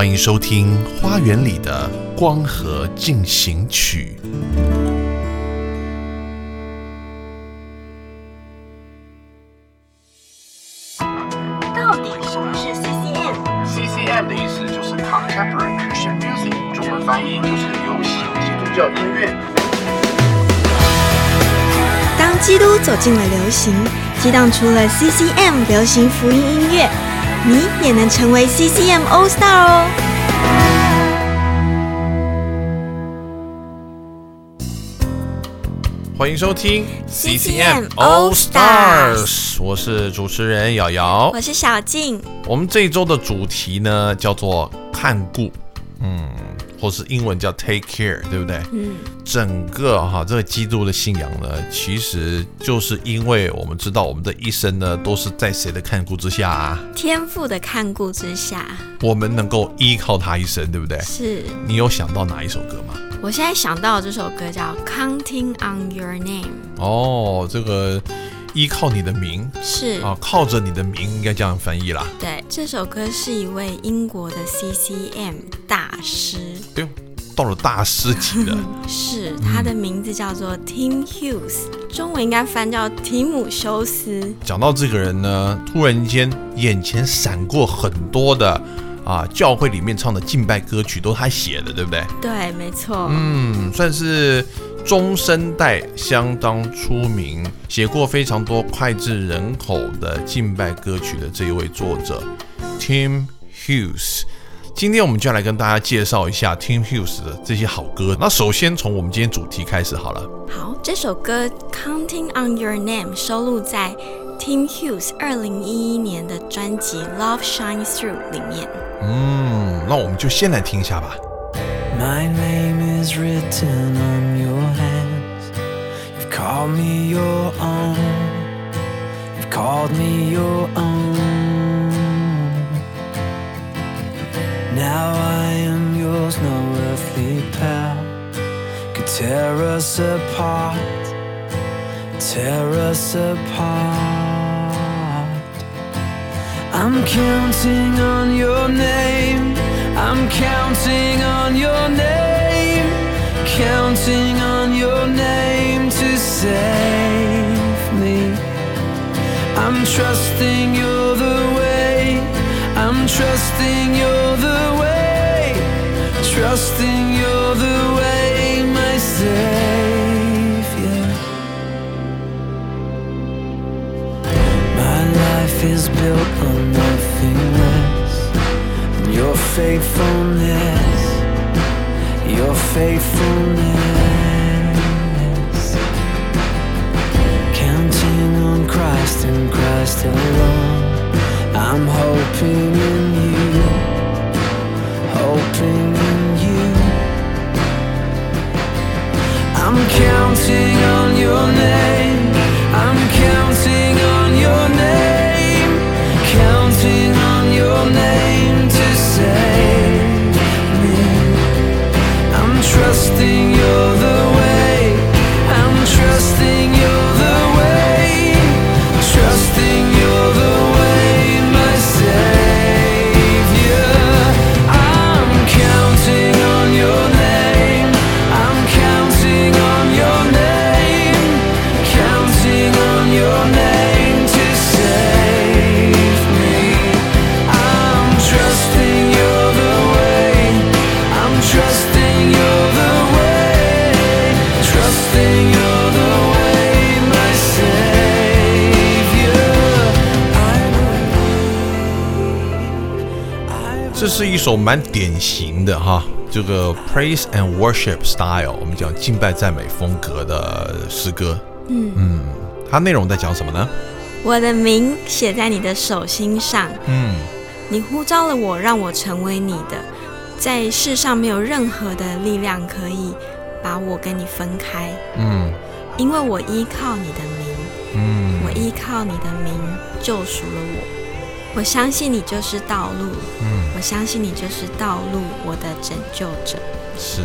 欢迎收听《花园里的光合进行曲》。到底什么是 CCM？CCM 的意思就是 Contemporary Christian Music，中文翻译就是流行基督教音乐。当基督走进了流行，激荡出了 CCM 流行福音音乐，你也能成为 CCM All Star 哦！欢迎收听 CCM All Stars 我是主持人瑶瑶。我是小静，我们这一周的主题呢，叫做看顾，嗯，或是英文叫 take care，对不对？嗯，整个哈这个基督的信仰呢，其实就是因为我们知道我们的一生呢，都是在谁的看顾之下啊，天赋的看顾之下，我们能够依靠他一生，对不对？是你有想到哪一首歌吗？我现在想到的这首歌叫《Counting on Your Name》，哦，这个依靠你的名是啊，靠着你的名，应该这样翻译啦。对，这首歌是一位英国的 CCM 大师，哎呦，到了大师级的，是他的名字叫做 Tim Hughes，中文应该翻叫提姆修斯。讲到这个人呢，突然间眼前闪过很多的啊，教会里面唱的敬拜歌曲都是他写的，对不对？对，没错，嗯，算是中生代相当出名，写过非常多脍炙人口的敬拜歌曲的这一位作者 Tim Hughes。今天我们就要来跟大家介绍一下 Tim Hughes 的这些好歌。那首先从我们今天主题开始好了。好，这首歌《Counting on Your Name》收录在 Tim Hughes 二零一一年的专辑《Love Shines Through》里面。嗯，那我们就先来听一下吧。My name is written on your hands. You've called me your own. You've called me your own. Now I am yours, no earthly power could tear us apart. Tear us apart. I'm counting on your name. I'm counting on your name. Counting on your name to save me. I'm trusting you're the way. I'm trusting you're the way. Trusting you're the way, my Savior. My life is built on faithfulness, your faithfulness. Counting on Christ and Christ alone, I'm hoping in you, hoping in you. I'm counting on your name. I'm counting on your name. 首蛮典型的哈，这个 praise and worship style，我们讲敬拜赞美风格的诗歌。嗯。嗯，它内容在讲什么呢？我的名写在你的手心上，嗯，你呼召了我，让我成为你的，在世上没有任何的力量可以把我跟你分开，嗯。因为我依靠你的名，嗯。我依靠你的名救赎了我。我相信你就是道路，嗯，我相信你就是道路，我的拯救者。是。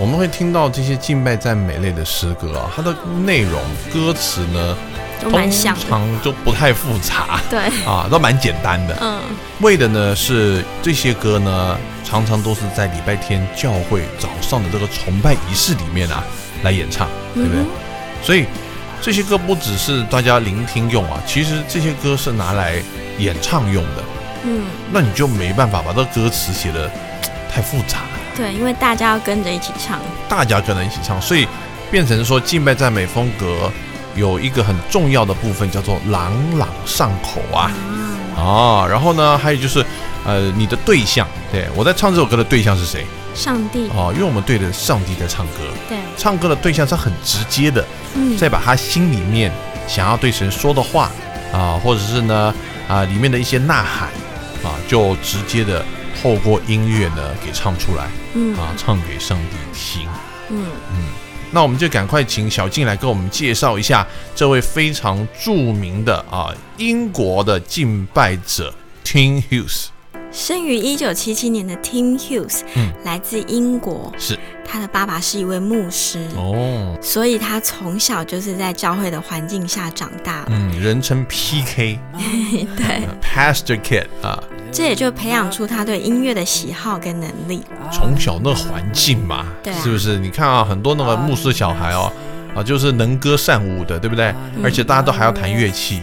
我们会听到这些敬拜赞美类的诗歌啊，它的内容歌词呢，都蛮像通常就不太复杂对，啊，都蛮简单的。嗯，为的呢是这些歌呢，常常都是在礼拜天教会早上的这个崇拜仪式里面啊来演唱，对不对？嗯所以这些歌不只是大家聆听用啊，其实这些歌是拿来演唱用的。嗯，那你就没办法把这歌词写的太复杂，对，因为大家要跟着一起唱。大家跟着一起唱，所以变成说敬拜赞美风格有一个很重要的部分叫做朗朗上口啊。哦，然后呢，还有就是，呃，你的对象，对我在唱这首歌的对象是谁？上帝，哦，因为我们对着上帝在唱歌，对，唱歌的对象是很直接的，嗯，再把他心里面想要对神说的话啊，或者是呢啊里面的一些呐喊啊，就直接的透过音乐呢给唱出来嗯。啊，唱给上帝听。嗯。嗯，那我们就赶快请小静来跟我们介绍一下这位非常著名的啊英国的敬拜者 Tim Hughes。生于一九七七年的 Tim Hughes，嗯。来自英国，是。他的爸爸是一位牧师，哦，所以他从小就是在教会的环境下长大。嗯，人称 PK 对，Pastor Kid 啊，这也就培养出他对音乐的喜好跟能力。从小那环境嘛，对啊。是不是？你看啊，很多那个牧师小孩哦，啊，就是能歌善舞的，对不对？而且大家都还要弹乐器，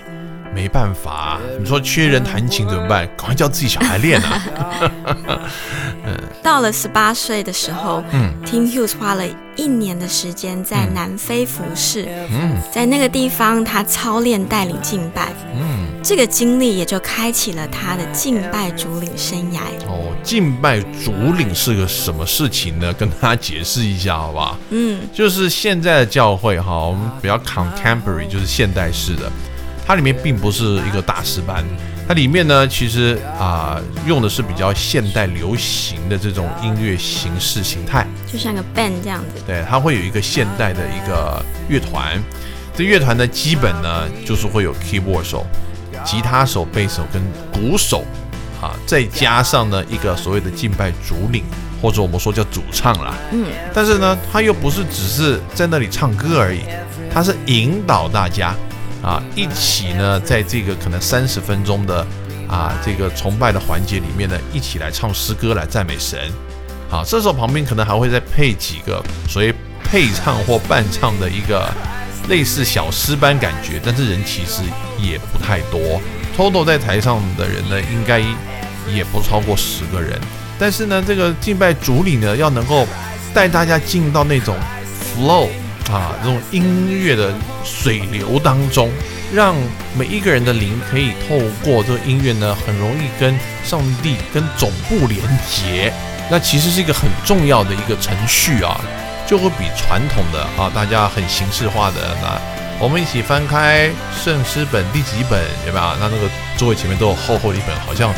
没办法啊、你说缺人弹琴怎么办？赶快叫自己小孩练啊！到了十八岁的时候，嗯，Tim Hughes 花了一年的时间在南非服侍，嗯在那个地方他操练带领敬拜，嗯，这个经历也就开启了他的敬拜主领生涯。哦，敬拜主领是个什么事情呢？跟大家解释一下好不好？嗯就是现在的教会哈，我们比较 contemporary，就是现代式的，它里面并不是一个大师班，它里面呢其实啊、用的是比较现代流行的这种音乐形式形态，就像个 band 这样子。对，它会有一个现代的一个乐团，这乐团呢基本呢就是会有 keyboard 手、吉他手、贝手跟鼓手啊，再加上呢一个所谓的敬拜主领，或者我们说叫主唱啦。嗯，但是呢，他又不是只是在那里唱歌而已，他是引导大家啊，一起呢，在这个可能三十分钟的啊这个崇拜的环节里面呢，一起来唱诗歌来赞美神。好，这时候旁边可能还会再配几个所谓配唱或伴唱的一个类似小诗班感觉，但是人其实也不太多。total 在台上的人呢，应该也不超过十个人。但是呢，这个敬拜主理呢，要能够带大家进到那种 flow 啊，这种音乐的水流当中，让每一个人的灵可以透过这个音乐呢，很容易跟上帝、跟总部连接。那其实是一个很重要的一个程序啊，就会比传统的啊，大家很形式化的那。我们一起翻开圣诗本第几本，有没有？那那个座位前面都有厚厚的一本，好像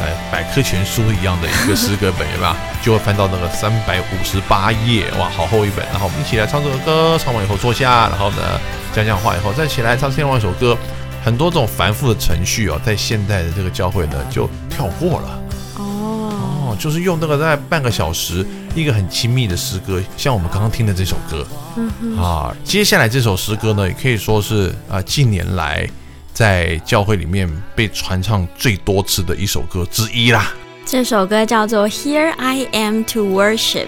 呃百科全书一样的一个诗歌本，有没有？就会翻到那个三百五十八页，哇，好厚一本。然后我们一起来唱这首歌，唱完以后坐下，然后呢讲讲话以后再起来唱另外一首歌。很多这种繁复的程序哦，在现代的这个教会呢就跳过了。哦，哦，就是用那个大概半个小时，一个很亲密的诗歌，像我们刚刚听的这首歌，啊，接下来这首诗歌呢，也可以说是啊近年来在教会里面被传唱最多次的一首歌之一啦。这首歌叫做《Here I Am to Worship》。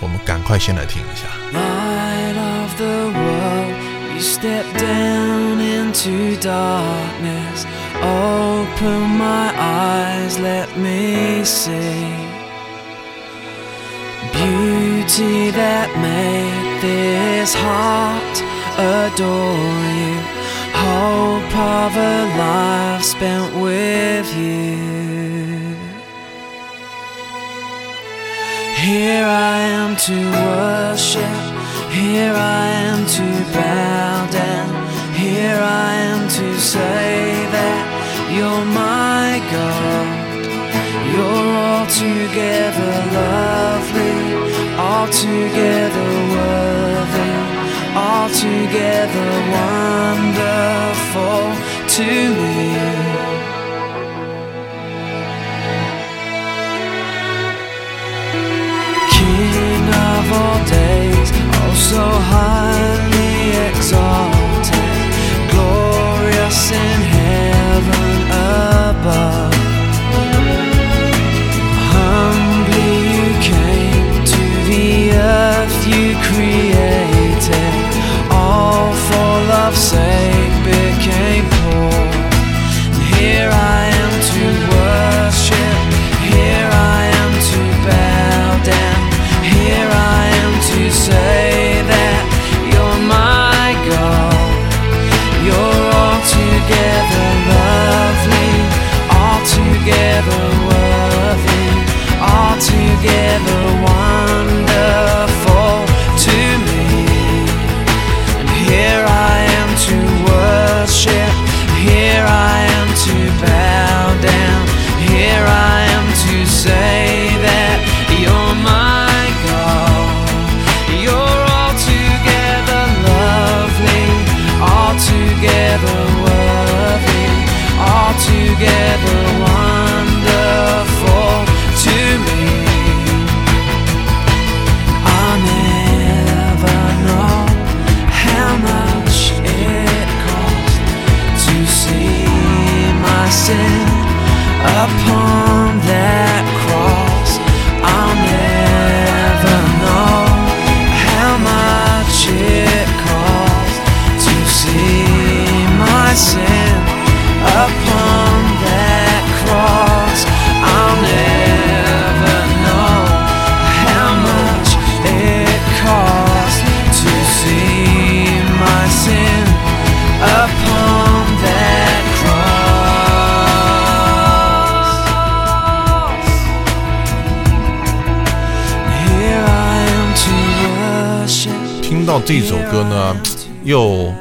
我们赶快先来听一下。 Light of the world, you step down into darkness. Open my eyes, let me see beauty that made this heart adore you. Hope of a life spent with you. Here I am to worship. Here I am to bow down. Here I am to say that you're my God. You're altogether lovely. altogether worthy, altogether wonderful to me. so high. 到这首歌呢，又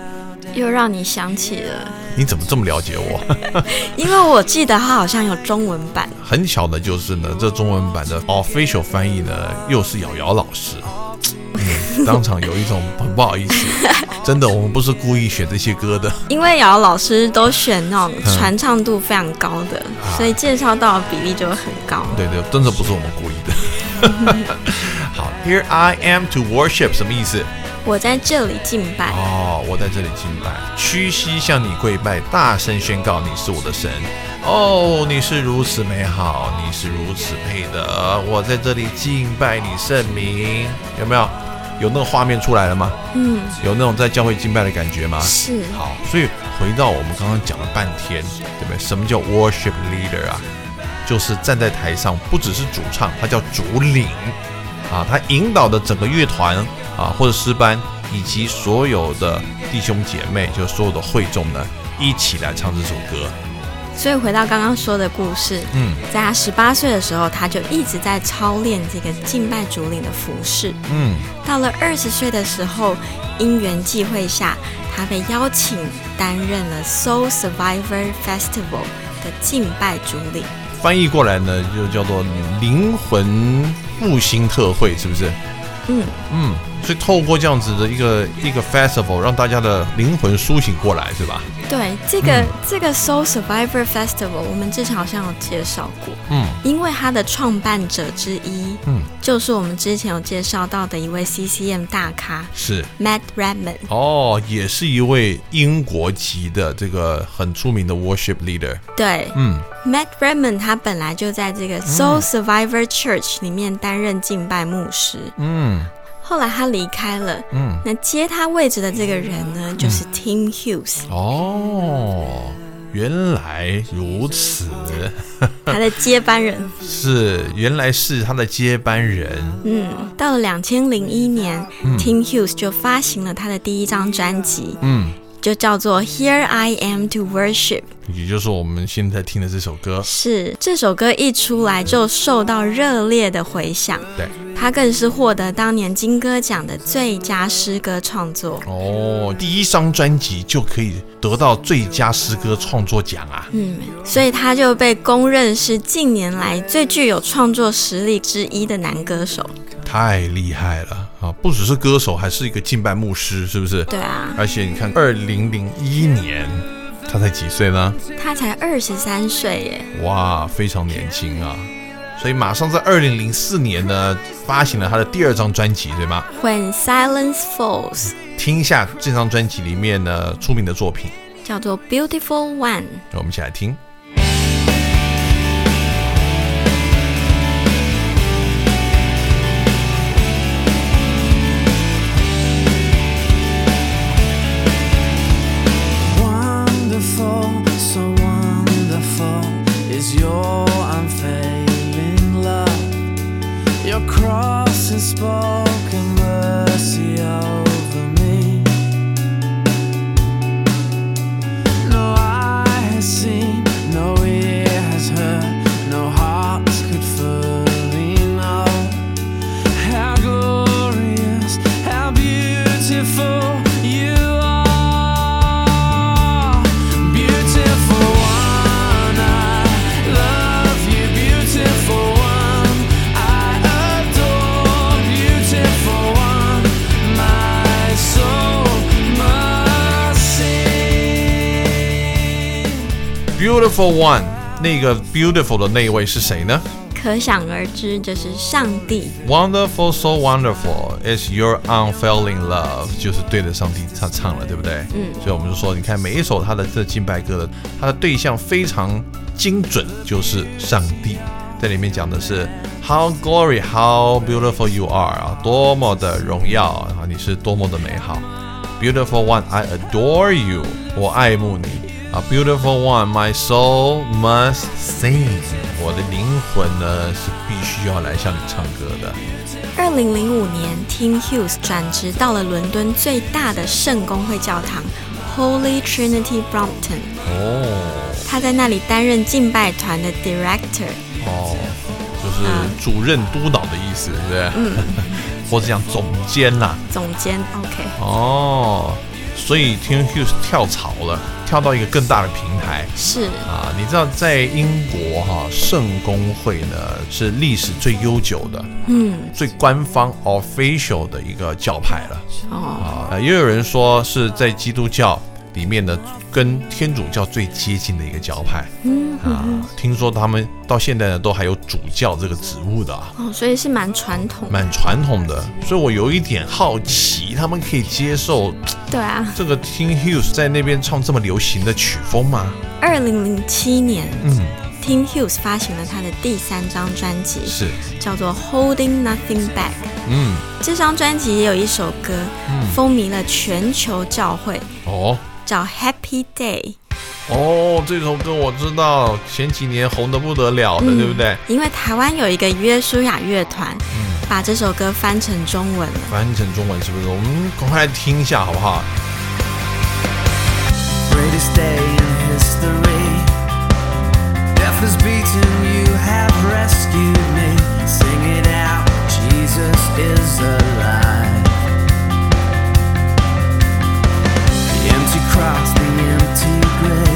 又让你想起了，你怎么这么了解我？因为我记得它好像有中文版，很巧的就是呢，这中文版的 official 翻译呢，又是瑶瑶老师。嗯，当场有一种很不好意思，真的，我们不是故意选这些歌的。因为瑶瑶老师都选那种传唱度非常高的，所以介绍到的比例就会很高。对对，真的不是我们故意的。好，Here I am to worship 什么意思？我在这里敬拜，哦，我在这里敬拜，屈膝向你跪拜，大声宣告你是我的神。哦，你是如此美好，你是如此配得，我在这里敬拜你圣名。有没有？有那个画面出来了吗？嗯，有那种在教会敬拜的感觉吗？是好，所以回到我们刚刚讲了半天，对不对？什么叫 worship leader 啊？就是站在台上，不只是主唱，他叫主领啊，他引导的整个乐团啊，或者诗班，以及所有的弟兄姐妹，就所有的会众呢，一起来唱这首歌。所以回到刚刚说的故事，嗯在他十八岁的时候，他就一直在操练这个敬拜主领的服饰。嗯，到了二十岁的时候，因缘际会下，他被邀请担任了 Soul Survivor Festival 的敬拜主领。翻译过来呢，就叫做灵魂复兴特惠，是不是？嗯，嗯，所以透过这样子的一个一个 festival，让大家的灵魂苏醒过来，是吧？对，这个、嗯。这个 Soul Survivor Festival，我们之前好像有介绍过，嗯。因为它的创办者之一，嗯，就是我们之前有介绍到的一位 CCM 大咖是。Matt Redman。哦，也是一位英国籍的这个很出名的 worship leader。对。嗯，Matt Redman 他本来就在这个 Soul Survivor Church 里面担任敬拜牧师，嗯后来他离开了。嗯，那接他位置的这个人呢，就是 Tim Hughes，、哦，原来如此，他的接班人。是原来是他的接班人。嗯，到了两千零一年、t i m Hughes 就发行了他的第一张专辑，嗯，就叫做《Here I Am to Worship》。也就是我们现在听的这首歌。是这首歌一出来就受到热烈的回响，对，它更是获得当年金歌奖的最佳诗歌创作。哦，第一张专辑就可以得到最佳诗歌创作奖啊！嗯，所以他就被公认是近年来最具有创作实力之一的男歌手。太厉害了啊！不只是歌手，还是一个敬拜牧师，是不是？对啊，而且你看，二零零一年他才几岁呢？他才二十三岁耶，哇，非常年轻啊！所以马上在二零零四年呢，发行了他的第二张专辑，对吗？When Silence Falls，听一下这张专辑里面呢出名的作品，叫做 Beautiful One。让我们一起来听。Beautiful One，那个 Beautiful 的那一位是谁呢可想而知，这是上帝。？Wonderful, so wonderful is your unfailing love，就是对着上帝他唱了，对不对？嗯所以我们就说，你看每一首他的这敬拜歌的，他的对象非常精准，就是上帝。在里面讲的是 How glory, how beautiful you are 啊，多么的荣耀啊，你是多么的美好。Beautiful one, I adore you，我爱慕你啊。Beautiful one, my soul must sing，我的灵魂呢是必须要来向你唱歌的。二零零五年，Tim Hughes 转职到了伦敦最大的圣公会教堂 Holy Trinity Brompton，哦他在那里担任敬拜团的 director。哦，就是主任督导的意思，对不对？嗯，或者讲总监啦。总监，OK，哦，所以 Tim Hughes 跳槽了，跳到一个更大的平台。是啊，你知道在英国哈、圣公会呢是历史最悠久的、嗯最官方 official 的一个教派了哦，啊。也有人说是在基督教里面的跟天主教最接近的一个教派嗯啊。听说他们到现在呢都还有主教这个职务的啊。哦，所以是蛮传统的。蛮传统的，所以我有一点好奇，他们可以接受对啊，这个 Tim Hughes 在那边唱这么流行的曲风吗？二零零七年嗯，，Tim Hughes 发行了他的第三张专辑，是，叫做《Holding Nothing Back》。嗯，这张专辑也有一首歌，嗯风靡了全球教会，哦叫《Happy Day》。哦，这首歌我知道，前几年红的不得了的，对不对？因为台湾有一个约书亚乐团，嗯，把这首歌翻成中文了。翻成中文是不是？我们赶快来听一下好不好？Greatest day across the empty grave.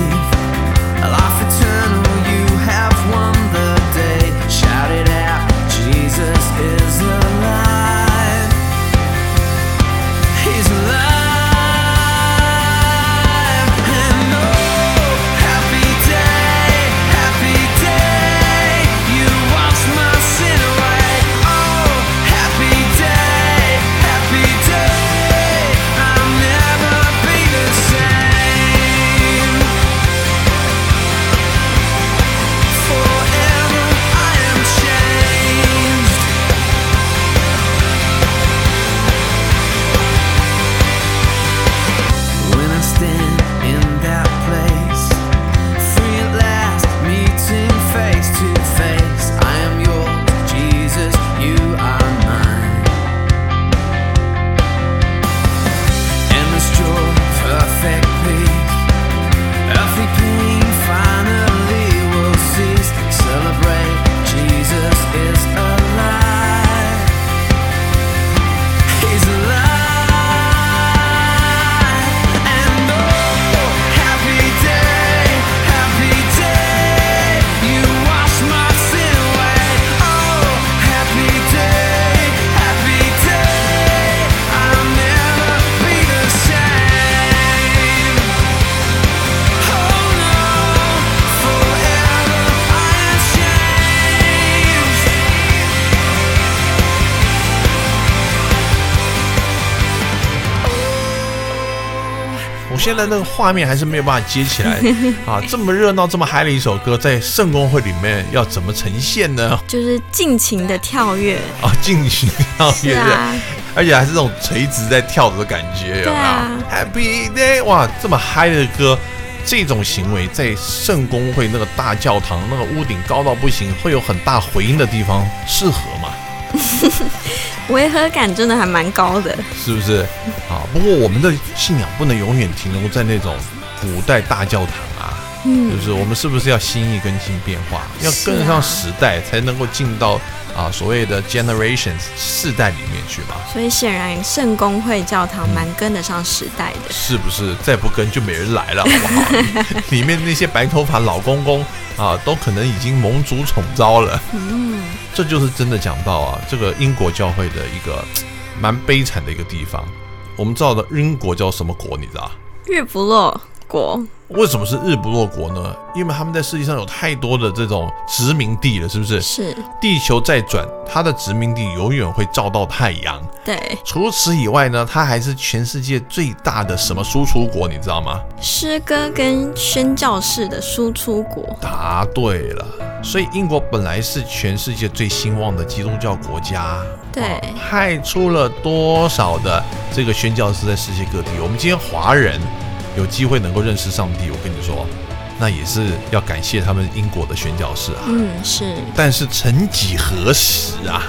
现在那个画面还是没有办法接起来 啊！这么热闹、这么嗨的一首歌，在圣公会里面要怎么呈现呢？就是尽情的跳跃。啊，尽情跳跃，啊，而且还是这种垂直在跳的感觉，有没有、对啊 h a p p y Day！哇，这么嗨的歌，这种行为在圣公会那个大教堂那个屋顶高到不行，会有很大回音的地方，适合吗？违和感真的还蛮高的。是不是？啊，不过我们的信仰不能永远停留在那种古代大教堂啊，嗯就是我们是不是要心意更新变化，要跟上时代，才能够进到啊所谓的 generations 世代里面去嘛？所以显然圣公会教堂蛮跟得上时代的。是不是？再不跟就没人来了，好不好？里面那些白头发老公公啊，都可能已经蒙主宠招了。嗯，这就是真的讲到啊，这个英国教会的一个蛮悲惨的一个地方。我们知道的英国叫什么国？你知道？日不落国。为什么是日不落国呢？因为他们在世界上有太多的这种殖民地了，是不是？是，地球在转，它的殖民地永远会照到太阳。对，除此以外呢，它还是全世界最大的什么输出国，你知道吗？诗歌跟宣教士的输出国。答对了。所以英国本来是全世界最兴旺的基督教国家，对啊派出了多少的这个宣教士在世界各地。我们今天华人有机会能够认识上帝，我跟你说，那也是要感谢他们英国的宣教士啊。嗯，是，但是曾几何时啊，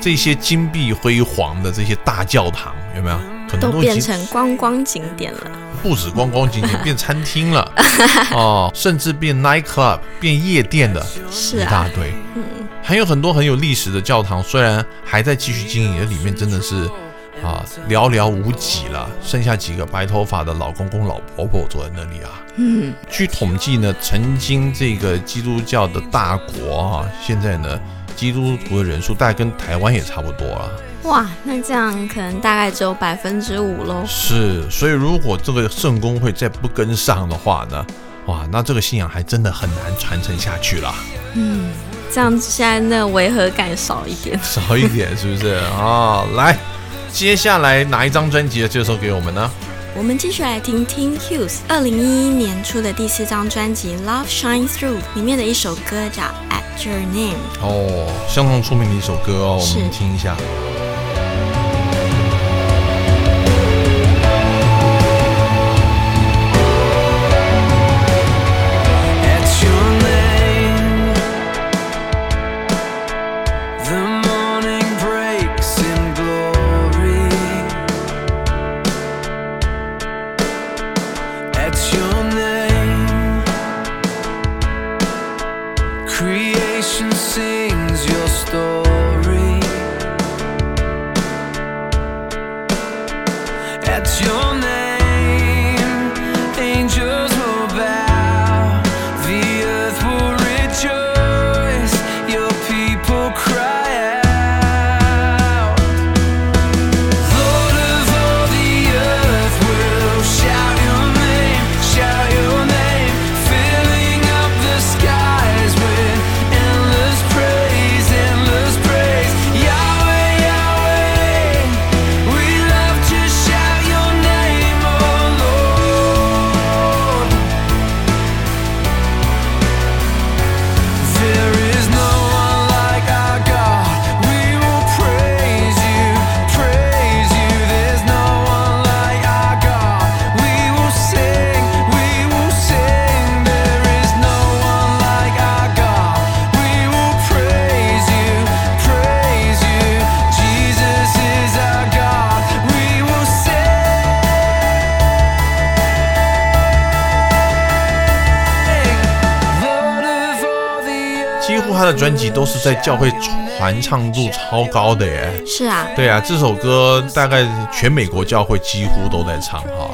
这些金碧辉煌的这些大教堂有没有？可能都变成观光景点了。不止观光景点，变餐厅了 哦，甚至变 night club，变夜店的，是啊，一大堆。嗯，还有很多很有历史的教堂，虽然还在继续经营，里面真的是啊寥寥无几了，剩下几个白头发的老公公、老婆婆坐在那里啊。嗯，据统计呢，曾经这个基督教的大国啊，现在呢，基督徒的人数大概跟台湾也差不多了。哇，那这样可能大概只有百分之五喽。是，所以如果这个圣公会再不跟上的话呢，哇，那这个信仰还真的很难传承下去了，嗯，这样现在那个违和感少一点。少一点是不是啊？来，接下来哪一张专辑的介绍给我们呢？我们继续来听 Tim Hughes 二零一一年出的第四张专辑《Love Shine Through》里面的一首歌叫《At Your Name》。哦，相当出名的一首歌哦，我们听一下。专辑都是在教会传唱度超高的耶。是啊，对啊，这首歌大概全美国教会几乎都在唱哈。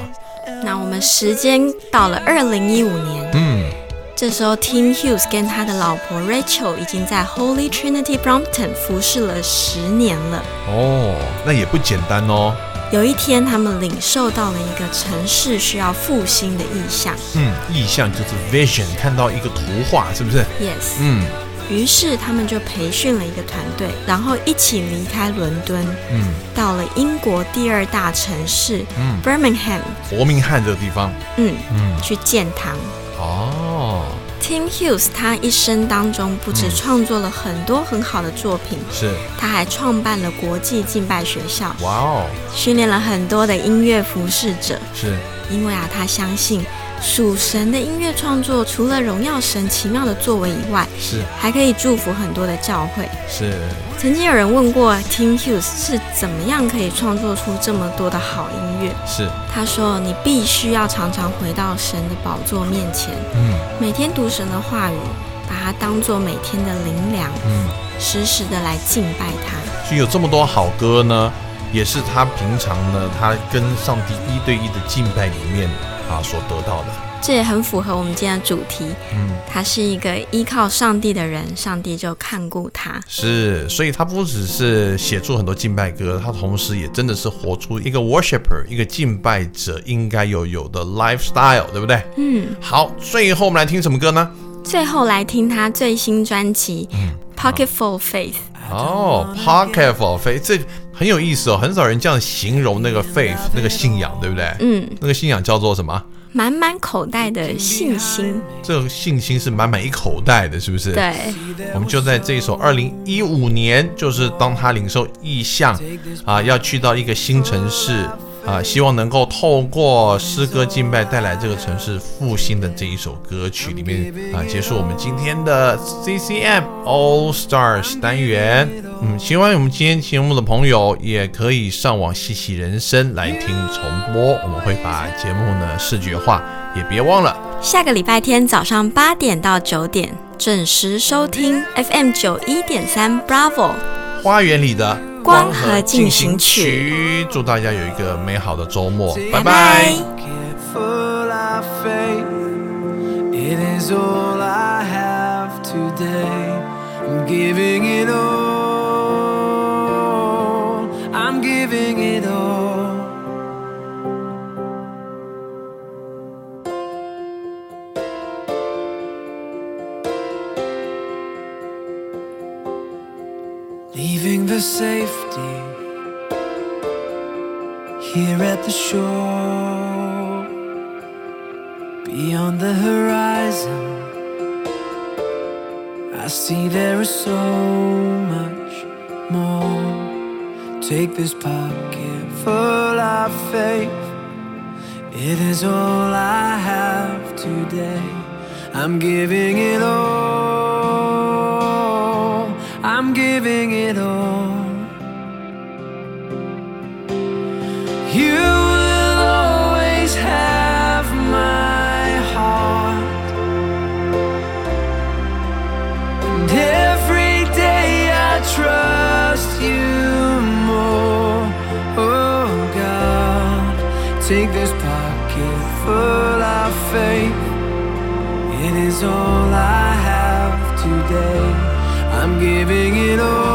那我们时间到了二零一五年，嗯，这时候 Tim Hughes 跟他的老婆 Rachel 已经在 Holy Trinity Brompton 服侍了十年了。哦，那也不简单哦。有一天，他们领受到了一个城市需要复兴的意象。嗯，意象就是 vision，看到一个图画，是不是？Yes，嗯，于是他们就培训了一个团队，然后一起离开伦敦，嗯。到了英国第二大城市嗯，Birmingham，伯明翰这个地方，嗯，嗯，去建堂。哦，Tim Hughes 他一生当中不止嗯。创作了很多很好的作品，是，他还创办了国际敬拜学校，哇哦，训练了很多的音乐服侍者。是，因为啊，他相信属神的音乐创作，除了荣耀神奇妙的作为以外，是，还可以祝福很多的教会。是，曾经有人问过 Tim Hughes 是怎么样可以创作出这么多的好音乐，是，他说：“你必须要常常回到神的宝座面前，嗯每天读神的话语，把它当做每天的灵粮，嗯，时时的来敬拜他。所以有这么多好歌呢，也是他平常呢，他跟上帝一对一的敬拜里面啊所得到的。这也很符合我们今天的主题。嗯，他是一个依靠上帝的人，上帝就看顾他。是，所以他不只是写出很多敬拜歌，他同时也真的是活出一个 worshiper，一个敬拜者应该有有的 lifestyle，对不对？嗯，好，最后我们来听什么歌呢？最后来听他最新专辑嗯《Pocketful Faith》。哦，Pocket for faith，这很有意思哦，很少人这样形容那个 faith 那个信仰，对不对？嗯，那个信仰叫做什么？满满口袋的信心。这个信心是满满一口袋的，是不是？。对，我们就在这一首二零一五年，就是当他领受意向啊，要去到一个新城市啊，希望能够透过诗歌敬拜带来这个城市复兴的这一首歌曲里面啊，结束我们今天的 CCM All Stars 单元。嗯，喜欢我们今天节目的朋友，也可以上网细细人生来听重播，我们会把节目呢视觉化，也别忘了。下个礼拜天早上八点到九点准时收听 FM 九一点三 Bravo。花园里的光合进行曲曲，祝大家有一个美好的周末，拜拜. It is all I have today. I'm giving it all. The safety here at the shore, beyond the horizon. I see there is so much more. Take this pocket full of faith. It is all I have today. I'm giving it all. I'm giving it all. You will always have my heart. And every day I trust you more. Oh God, take this pocket full of faith. It is all I miedo.